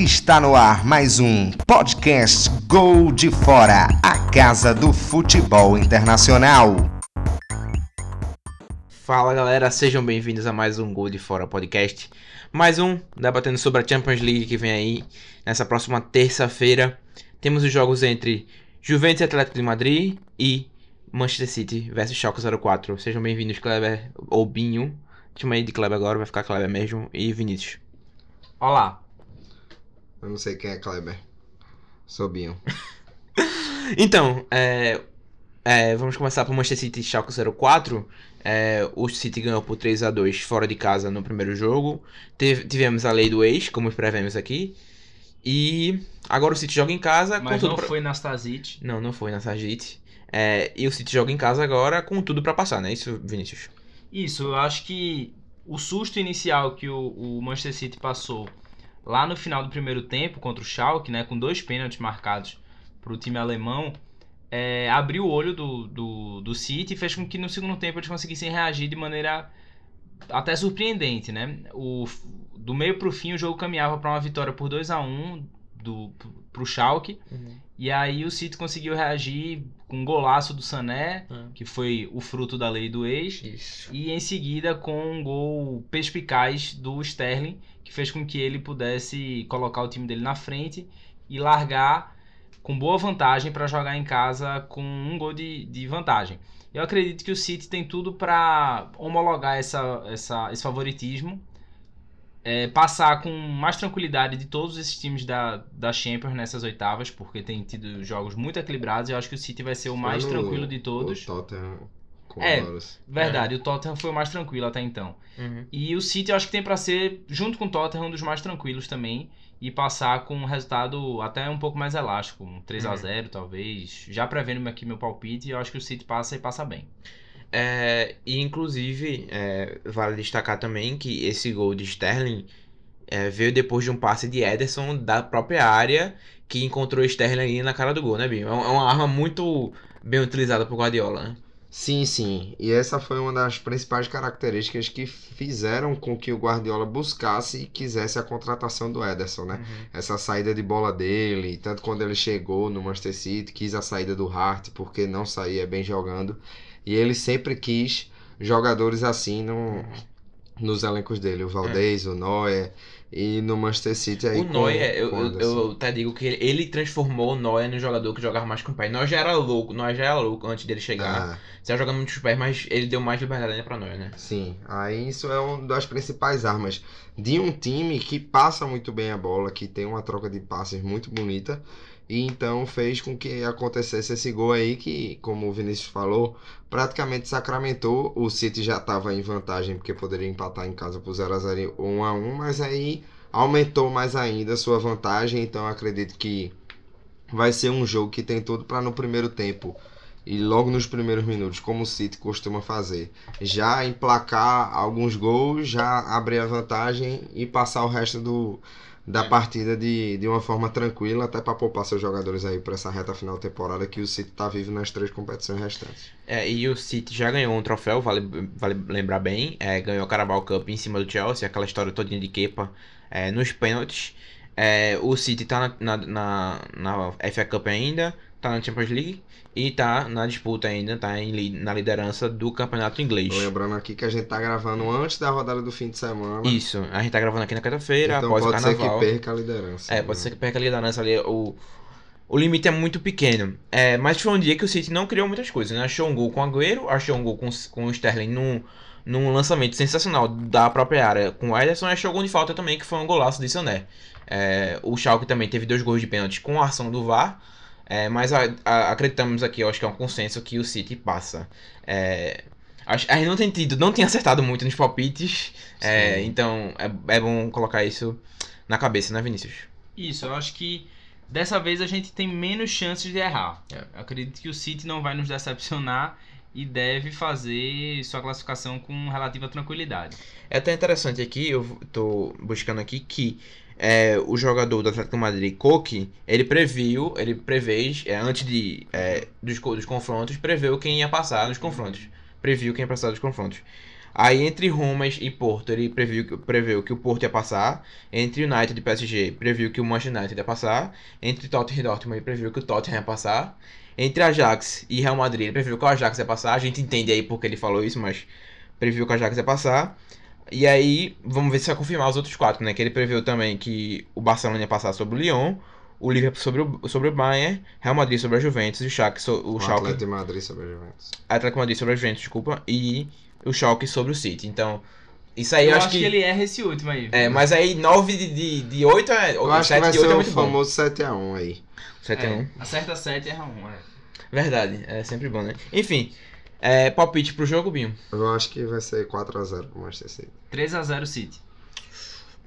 Está no ar mais um podcast Gol de Fora, a casa do futebol internacional. Fala galera, sejam bem-vindos a mais um Gol de Fora podcast. Mais um debatendo sobre a Champions League que vem aí nessa próxima terça-feira. Temos os jogos entre Juventus e Atlético de Madrid e Manchester City versus Schalke 04. Sejam bem-vindos, Kleber ou Binho. Chama aí de Kleber agora, vai ficar Kleber mesmo. E Vinícius. Olá. Eu não sei quem é Kleber. Sobinho. Então, é, é, vamos começar por Manchester City e Schalke 04. É, o City ganhou por 3 a 2 fora de casa no primeiro jogo. Teve- tivemos a lei do ex, como prevemos aqui. E agora o City joga em casa Mas com tudo não pra- foi na Stasic. Não, não foi na. É, e o City joga em casa agora com tudo pra passar, não é isso, Vinícius? Isso, eu acho que o susto inicial que o, o Manchester City passou lá no final do primeiro tempo contra o Schalke, né, com dois pênaltis marcados para o time alemão, é, abriu o olho do, do, do City e fez com que no segundo tempo eles conseguissem reagir de maneira até surpreendente, né? O, do meio para o fim o jogo caminhava para uma vitória por 2 a 1 do pro Schalke e aí o City conseguiu reagir com um golaço do Sané, que foi o fruto da lei do ex. Isso. E em seguida com um gol perspicaz do Sterling, que fez com que ele pudesse colocar o time dele na frente e largar com boa vantagem para jogar em casa com um gol de, de vantagem. Eu acredito que o City tem tudo para homologar essa, essa, esse favoritismo, é, passar com mais tranquilidade de todos esses times da, da Champions nessas oitavas, porque tem tido jogos muito equilibrados. e Eu acho que o City vai ser o mais no- tranquilo de todos. O Tottenham com É. Verdade, o Tottenham foi o mais tranquilo até então. Uhum. E o City eu acho que tem pra ser, junto com o Tottenham, um dos mais tranquilos também. E passar com um resultado até um pouco mais elástico, um 3 a Uhum. 0 talvez. Já prevendo aqui meu palpite, eu acho que o City passa e passa bem. É, e inclusive, é, vale destacar também que esse gol de Sterling é, veio depois de um passe de Ederson da própria área que encontrou Sterling ali na cara do gol, né, Binho? É é uma arma muito bem utilizada por Guardiola, né? Sim, sim. E essa foi uma das principais características que fizeram com que o Guardiola buscasse e quisesse a contratação do Ederson, né? Essa saída de bola dele, tanto quando ele chegou no Manchester City, quis a saída do Hart porque não saía bem jogando. E ele sempre quis jogadores assim no, nos elencos dele, o Valdez, o Neuer e no Manchester City aí O com- Neuer, eu, o eu, eu até digo que ele, ele transformou o Neuer no jogador que jogava mais com o pé. Neuer já era louco, Neuer já era louco antes dele chegar. Ah, Você jogando muito com os pés, mas ele deu mais liberdade ainda pra Neuer, né? Sim, aí isso é uma das principais armas de um time que passa muito bem a bola, que tem uma troca de passes muito bonita, e então fez com que acontecesse esse gol aí que, como o Vinícius falou, praticamente sacramentou. O City já estava em vantagem porque poderia empatar em casa por 0 a 0 e 1 a 1, mas aí aumentou mais ainda a sua vantagem, então acredito que vai ser um jogo que tem tudo para no primeiro tempo e logo nos primeiros minutos, como o City costuma fazer, já emplacar alguns gols, já abrir a vantagem e passar o resto do, da partida de, de uma forma tranquila, até para poupar seus jogadores aí para essa reta final da temporada que o City tá vivo nas três competições restantes. É, e o City já ganhou um troféu, vale, vale lembrar bem. É, ganhou o Carabao Cup em cima do Chelsea, aquela história todinha de Kepa é, nos pênaltis. É, o City tá na, na, na, na FA Cup ainda, tá na Champions League e tá na disputa ainda, tá em, na liderança do campeonato inglês. Lembrando aqui que a gente tá gravando antes da rodada do fim de semana, Isso, a gente tá gravando aqui na quarta-feira, então após o pode ser carnaval. que perca a liderança. É, pode ser que perca a liderança ali. O, o limite é muito pequeno. É, mas foi um dia que o City não criou muitas coisas, né? Achou um gol com o Agüero, achou um gol com, com o Sterling num, num lançamento sensacional da própria área com o Ederson, e achou um gol de falta também, que foi um golaço de Sané. É, o Schalke também teve dois gols de pênalti com a ação do VAR, é, mas a- a- acreditamos aqui, eu acho que é um consenso que o City passa. É, a gente não tem tido, não tem acertado muito nos palpites, é, então é, é bom colocar isso na cabeça, né, Vinícius? Isso, eu acho que dessa vez a gente tem menos chances de errar. É. Eu acredito que o City não vai nos decepcionar e deve fazer sua classificação com relativa tranquilidade. É até interessante aqui, eu tô buscando aqui que é, o jogador do Atlético Madrid, Koke, ele previu, ele prevês, é, antes de, é, dos, dos confrontos, preveu quem ia passar nos confrontos. Previu quem ia passar dos confrontos. Aí entre Roma e Porto, ele previu que o Porto ia passar. Entre United e PSG, previu que o Manchester United ia passar. Entre Tottenham e Dortmund, ele previu que o Tottenham ia passar. Entre Ajax e Real Madrid, ele previu que o Ajax ia passar. A gente entende aí porque ele falou isso, mas previu que o Ajax ia passar. E aí, vamos ver se vai confirmar os outros quatro, né? Que ele previu também que o Barcelona ia passar sobre o Lyon, o Liverpool sobre o, sobre o Bayern, Real Madrid sobre a Juventus, e o Schalke, so- o O Schalke Atlético de Madrid sobre a Juventus. Atlético Madrid sobre a Juventus, desculpa, e o Schalke sobre o City. Então, isso aí Eu, eu, acho que... ele erra esse último aí. É, mas aí 9 de, de, de 8 é. Eu acho que 7 vai de 8 ser é o muito bom. famoso 7x1 aí. 7 a 1. É, acerta 7 e erra 1. É. Verdade, é sempre bom, né? Enfim, é, palpite pro jogo, Binho. Eu acho que vai ser 4x0 pro Manchester City. 3x0 City.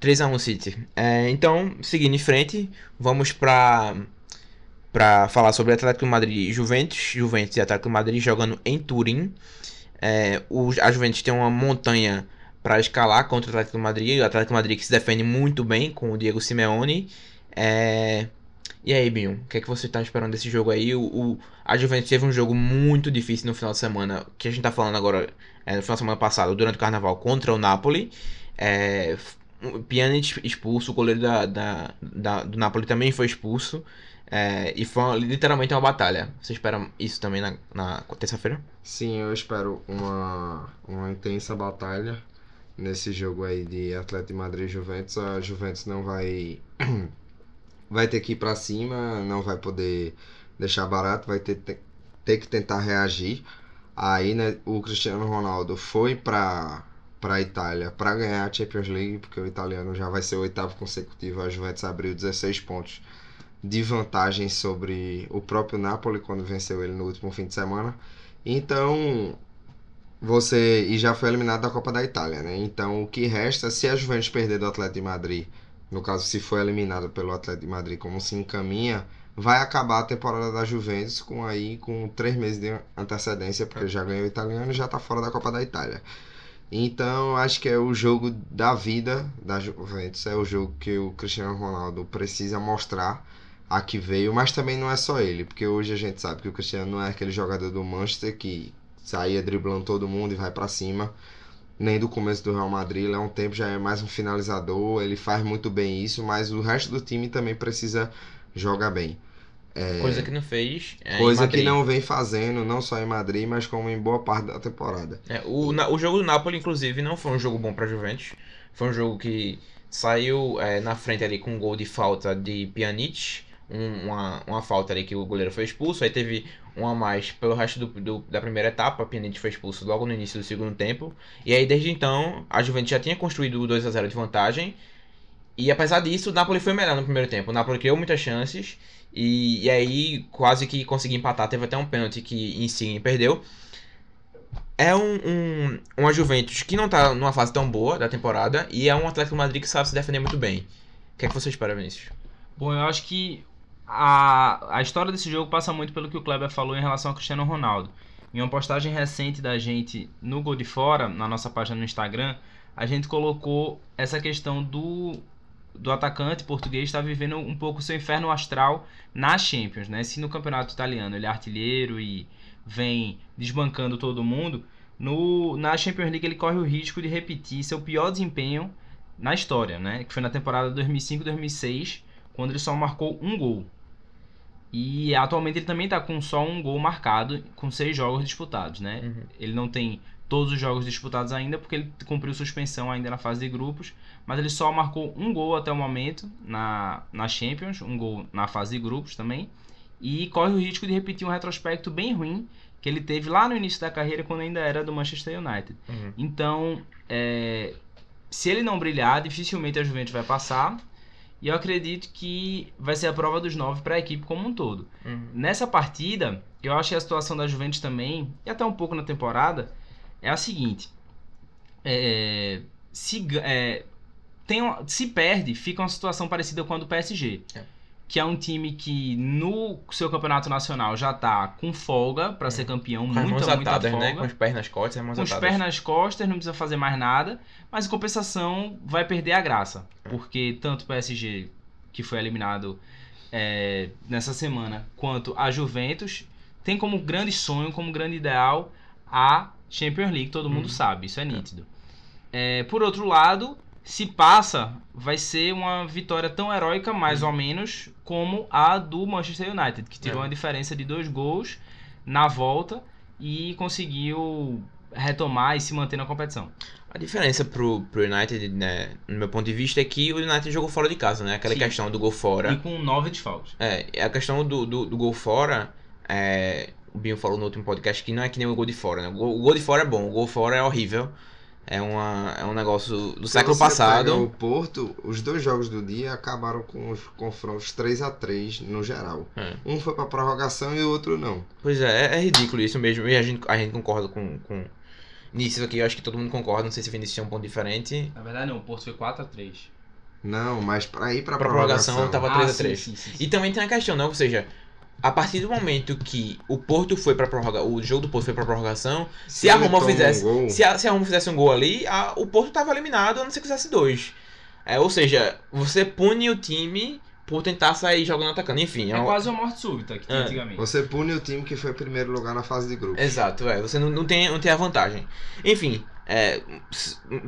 3x1 City. É, então, seguindo em frente, vamos pra, pra falar sobre Atlético de Madrid e Juventus. Juventus e Atlético de Madrid jogando em Turim. É, o, a Juventus tem uma montanha para escalar contra o Atlético de Madrid. O Atlético de Madrid que se defende muito bem com o Diego Simeone. É, e aí, Binho, o que, é que você tá esperando desse jogo aí? O, o- a Juventus teve um jogo muito difícil no final de semana, que a gente tá falando agora, é, no final de semana passado, durante o Carnaval, contra o Napoli. É, Pjanic expulso, o goleiro da, da, da- do Napoli também foi expulso. É, e foi literalmente uma batalha. Você espera isso também na, na terça-feira? Sim, eu espero uma, uma intensa batalha nesse jogo aí de Atlético de Madrid e Juventus. A Juventus não vai vai ter que ir pra cima, não vai poder deixar barato, vai ter, ter, que tentar reagir. Aí, né, o Cristiano Ronaldo foi pra para Itália para ganhar a Champions League, porque o italiano já vai ser o oitavo consecutivo. A Juventus abriu 16 pontos de vantagem sobre o próprio Napoli quando venceu ele no último fim de semana. Então, você e já foi eliminado da Copa da Itália, né? Então, o que resta, se a Juventus perder do Atlético de Madrid, no caso, se for eliminado pelo Atlético de Madrid, como se encaminha, vai acabar a temporada da Juventus com aí com três meses de antecedência, porque já ganhou o italiano e já tá fora da Copa da Itália. Então, acho que é o jogo da vida da Juventus, é o jogo que o Cristiano Ronaldo precisa mostrar a que veio, mas também não é só ele, porque hoje a gente sabe que o Cristiano não é aquele jogador do Manchester que saía driblando todo mundo e vai pra cima, nem do começo do Real Madrid, ele há um tempo já é mais um finalizador, ele faz muito bem isso, mas o resto do time também precisa jogar bem. Coisa que não fez. é, Coisa que não vem fazendo, não só em Madrid, mas como em boa parte da temporada. É, o, o jogo do Napoli, inclusive, não foi um jogo bom pra Juventus. Foi um jogo que saiu é, na frente ali com um gol de falta de Pjanic. Um- uma, uma falta ali que o goleiro foi expulso. Aí teve um a mais pelo resto do, do- da primeira etapa. Pjanic foi expulso logo no início do segundo tempo. E aí, desde então, a Juventus já tinha construído o 2 a 0 de vantagem. E apesar disso, o Napoli foi melhor no primeiro tempo. O Napoli criou muitas chances. E, e aí, quase que conseguiu empatar. Teve até um pênalti que Insigne perdeu. É um, um, uma Juventus que não tá numa fase tão boa da temporada. E é um Atlético Madrid que sabe se defender muito bem. O que é que você espera, Vinícius? Bom, eu acho que a, a história desse jogo passa muito pelo que o Kleber falou em relação ao Cristiano Ronaldo. Em uma postagem recente da gente no Gol de Fora, na nossa página no Instagram, a gente colocou essa questão do, do atacante português estar vivendo um pouco seu inferno astral na Champions, né? Se no campeonato italiano ele é artilheiro e vem desbancando todo mundo, no, na Champions League ele corre o risco de repetir seu pior desempenho na história, né? Que foi na temporada 2005-2006, quando ele só marcou um gol. E atualmente ele também está com só um gol marcado, com seis jogos disputados, né? Uhum. Ele não tem todos os jogos disputados ainda, porque ele cumpriu suspensão ainda na fase de grupos, mas ele só marcou um gol até o momento na, na Champions, um gol na fase de grupos também, e corre o risco de repetir um retrospecto bem ruim que ele teve lá no início da carreira, quando ainda era do Manchester United. Uhum. Então, é, se ele não brilhar, dificilmente a Juventus vai passar. E eu acredito que vai ser a prova dos nove para a equipe como um todo. Uhum. Nessa partida, eu acho que a situação da Juventus também, e até um pouco na temporada, é a seguinte: é, se, é, tem se perde, fica uma situação parecida com a do PSG. É. Que é um time que no seu campeonato nacional já tá com folga para ser campeão, Com muita, atadas, folga né? Com os pés nas costas com os pés nas costas, não precisa fazer mais nada, mas em compensação vai perder a graça, É. porque tanto o PSG, que foi eliminado é, nessa semana, quanto a Juventus, tem como grande sonho, como grande ideal, a Champions League, todo mundo Uhum. sabe, isso é nítido. É, por outro lado, se passa, vai ser uma vitória tão heróica, mais Uhum. ou menos, como a do Manchester United, que tirou É. uma diferença de dois gols na volta e conseguiu retomar e se manter na competição. A diferença pro, pro United, né, no meu ponto de vista, é que o United jogou fora de casa, né? Aquela Sim. questão do gol fora. E com nove desfalques. É, a questão do, do, do gol fora, é, o Binho falou no último podcast que não é que nem o gol de fora, né? O gol, o gol de fora é bom, o gol fora é horrível. É, uma, é um negócio do século Se você pega passado. O Porto, os dois jogos do dia acabaram com os confrontos 3 a 3 no geral. É. Um foi pra prorrogação e o outro não. Pois é, é, é ridículo isso mesmo. E a gente, a gente concorda com, com nisso aqui. Eu acho que todo mundo concorda. Não sei se o Vinícius tinha um ponto diferente. Na verdade não, o Porto foi 4 a 3 Não, mas pra ir pra, Pra prorrogação, prorrogação tava Ah, 3 a sim, 3 sim, sim, sim. E também tem a questão, né? Ou seja, a partir do momento que o Porto foi pra prorrogação, o jogo do Porto foi pra prorrogação, se a ele Roma um fizesse, gol- se a, se a Roma fizesse um gol ali, a- o Porto tava eliminado, a não ser que fizesse dois. É, ou seja, você pune o time por tentar sair jogando atacando. Enfim, é, É um- quase uma morte súbita que tinha É. antigamente. Você pune o time que foi em primeiro lugar na fase de grupo. Exato, é, você não, não, tem, não tem a vantagem. Enfim, é,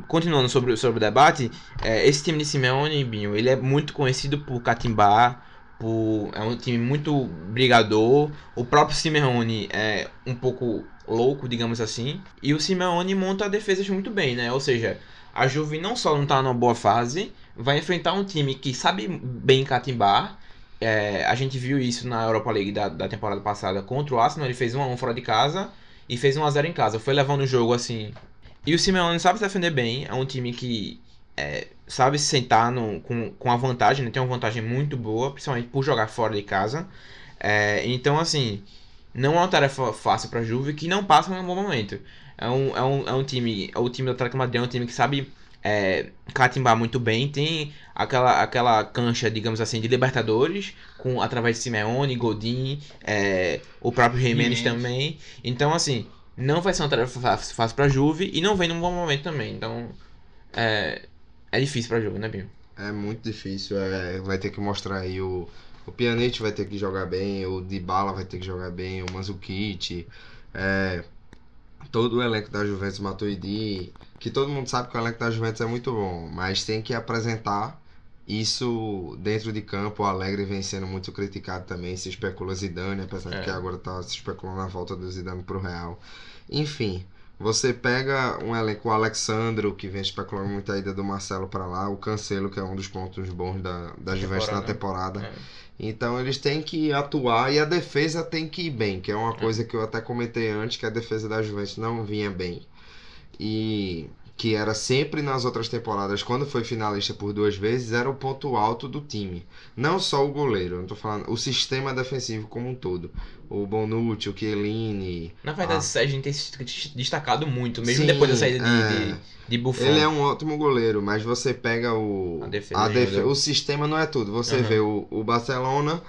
continuando sobre, sobre o debate, é, esse time de Simeone, Binho, ele é muito conhecido por catimbar, por, é um time muito brigador. O próprio Simeone é um pouco louco, digamos assim. E o Simeone monta defesas muito bem, né? Ou seja, a Juve não só não tá numa boa fase, vai enfrentar um time que sabe bem catimbar. É, a gente viu isso na Europa League da, da temporada passada contra o Arsenal. Ele fez 1x1 fora de casa e fez 1x0 em casa. Foi levando o jogo assim. E o Simeone sabe se defender bem. É um time que é, sabe se sentar no, com, com a vantagem. Né? Tem uma vantagem muito boa, principalmente por jogar fora de casa. É, então, assim, não é uma tarefa fácil pra Juve que não passa num bom momento. É um, é um, é um time. O time do Atlético de Madrid é um time que sabe é, catimbar muito bem. Tem aquela, aquela cancha, digamos assim, de Libertadores, com através de Simeone, Godin, é, o próprio Jimenez também. Então, assim, não vai ser uma tarefa fácil, fácil pra Juve e não vem num bom momento também. Então, é, é difícil pra Juve, né, Binho? É muito difícil. é, vai ter que mostrar aí o. O Pjanic vai ter que jogar bem, o Dybala vai ter que jogar bem, o Mandzukic, é, todo o elenco da Juventus Matuidi, que todo mundo sabe que o elenco da Juventus é muito bom, mas tem que apresentar isso dentro de campo. O Alegre vem sendo muito criticado também, se especula Zidane, apesar de É. que agora tá se especulando a volta do Zidane pro Real. Enfim, você pega um elenco, o Alexandro, que vem especulando muito a ida do Marcelo para lá, o Cancelo, que é um dos pontos bons da, da Juventus na temporada. É. Então eles têm que atuar e a defesa tem que ir bem, que é uma É. coisa que eu até comentei antes, que a defesa da Juventus não vinha bem. E que era sempre nas outras temporadas, quando foi finalista por duas vezes, era o ponto alto do time. Não só o goleiro, não tô falando, o sistema defensivo como um todo. O Bonucci, o Chiellini, Na verdade, Ah. a gente tem se destacado muito, mesmo Sim, depois da saída de, é. de, de Buffon. Ele é um ótimo goleiro, mas você pega o. A defesa a ajuda. O sistema não é tudo. Você Uhum. vê o, o Barcelona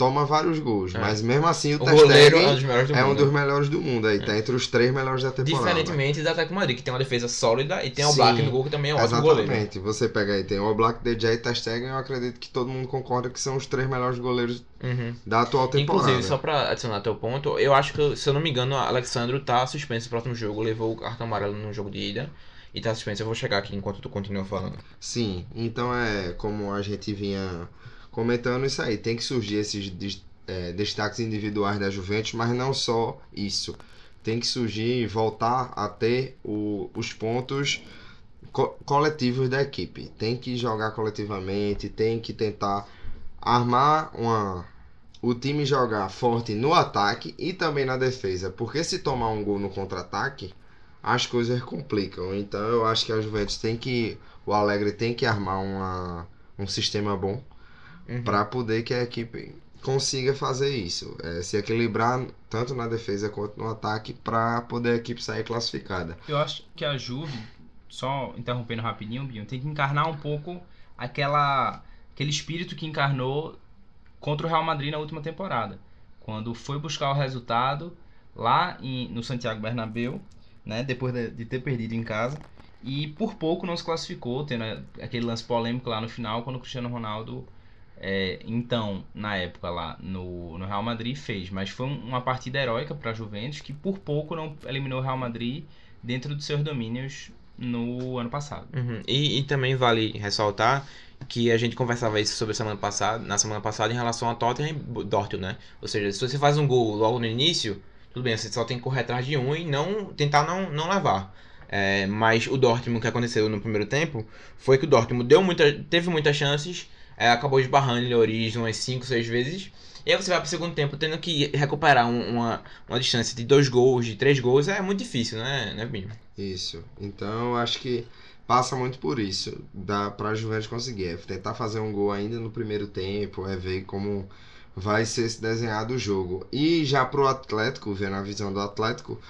toma vários gols, É. mas mesmo assim o, O goleiro é um dos melhores do é um mundo. dos melhores do mundo. Aí tá entre os três melhores da temporada. Diferentemente da Atlético Madrid, que tem uma defesa sólida e tem o Black no gol, que também é um ótimo goleiro. Exatamente. Você pega aí, tem o Black, DJ e Ter Stegen, eu acredito que todo mundo concorda que são os três melhores goleiros Uhum. da atual temporada. Inclusive, só pra adicionar teu ponto, eu acho que, se eu não me engano, o Alexandro tá suspenso no próximo jogo, levou o cartão amarelo no jogo de ida e tá suspenso. Eu vou chegar aqui enquanto tu continua falando. Sim, então é como a gente vinha comentando isso aí, tem que surgir esses é, destaques individuais da Juventus, mas não só isso. Tem que surgir e voltar a ter o- os pontos co- coletivos da equipe. Tem que jogar coletivamente, tem que tentar armar uma o time jogar forte no ataque e também na defesa, porque se tomar um gol no contra-ataque, as coisas complicam. Então eu acho que a Juventus tem que o Alegre tem que armar uma, um sistema bom Uhum. para poder que a equipe consiga fazer isso, é, se equilibrar tanto na defesa quanto no ataque para poder a equipe sair classificada. Eu acho que a Juve, só interrompendo rapidinho, Binho, tem que encarnar um pouco aquela aquele espírito que encarnou contra o Real Madrid na última temporada, quando foi buscar o resultado lá em, no Santiago Bernabéu, né, depois de, de ter perdido em casa, e por pouco não se classificou, tendo aquele lance polêmico lá no final, quando o Cristiano Ronaldo é, então, na época lá no, no Real Madrid, fez. Mas foi um- uma partida heróica para a Juventus que por pouco não eliminou o Real Madrid dentro dos seus domínios no ano passado. Uhum. E, e também vale ressaltar que a gente conversava isso sobre semana passada, na semana passada em relação a Tottenham e Dortmund, né? Ou seja, se você faz um gol logo no início, tudo bem, você só tem que correr atrás de um e não tentar não, não levar. É, mas o Dortmund que aconteceu no primeiro tempo foi que o Dortmund deu muita, teve muitas chances, é, acabou esbarrando em Lloris umas 5, 6 vezes. E aí você vai pro segundo tempo tendo que recuperar um- uma, uma distância de dois gols, de três gols, é muito difícil, né, né Binho? Isso. Então, acho que passa muito por isso. Dá pra Juventus conseguir. É tentar fazer um gol ainda no primeiro tempo, é ver como vai ser se desenhado o jogo. E já pro Atlético, vendo a visão do Atlético,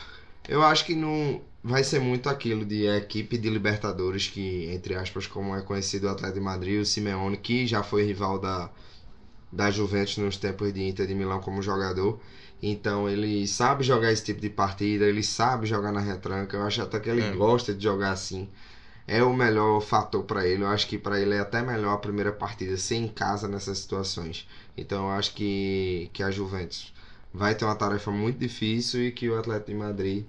eu acho que não vai ser muito aquilo de equipe de Libertadores, que, entre aspas, como é conhecido o Atlético de Madrid, o Simeone, que já foi rival da, da Juventus nos tempos de Inter de Milão como jogador. Então ele sabe jogar esse tipo de partida, ele sabe jogar na retranca. Eu acho até que ele É. gosta de jogar assim. É o melhor fator para ele. Eu acho que para ele é até melhor a primeira partida ser em casa nessas situações. Então eu acho que, que a Juventus vai ter uma tarefa muito difícil e que o Atlético de Madrid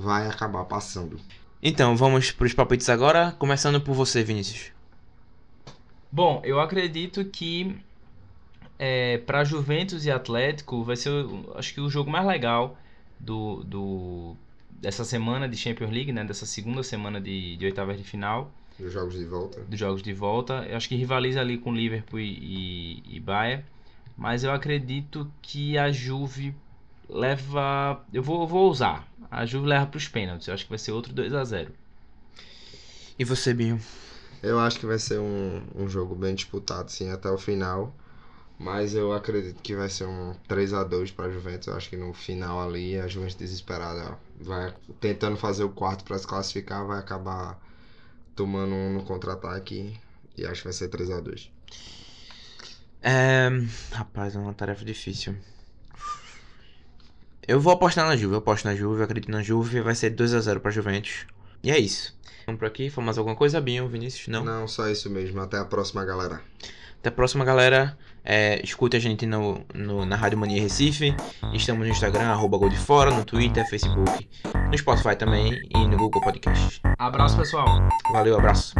vai acabar passando. Então, vamos pros palpites agora, começando por você, Vinícius. Bom, eu acredito que é, para Juventus e Atlético vai ser, o- acho que o jogo mais legal do, do dessa semana de Champions League, né? Dessa segunda semana de, de oitavas de final, Os jogos de volta. dos jogos de volta. Eu acho que rivaliza ali com Liverpool e, e, e Bayern, mas eu acredito que a Juve leva, eu vou, eu vou usar. A Juve leva para os pênaltis. Eu acho que vai ser outro 2 a 0. E você, Binho? Eu acho que vai ser um, um jogo bem disputado, sim, até o final. Mas eu acredito que vai ser um 3 a 2 para a Juventus. Eu acho que no final ali a Juventus desesperada vai tentando fazer o quarto para se classificar, vai acabar tomando um no contra-ataque e acho que vai ser 3 a 2. É... Rapaz, é uma tarefa difícil. Eu vou apostar na Juve, eu aposto na Juve, eu acredito na Juve, vai ser 2x0 pra Juventus. E é isso. Vamos por aqui, foi mais alguma coisa, Binho, Vinícius? Não? Não, só isso mesmo. Até a próxima, galera. Até a próxima, galera. É, escute a gente no, no- na Rádio Mania Recife. Estamos no Instagram, arroba Gol de Fora, no Twitter, Facebook, no Spotify também e no Google Podcast. Abraço, pessoal. Valeu, abraço.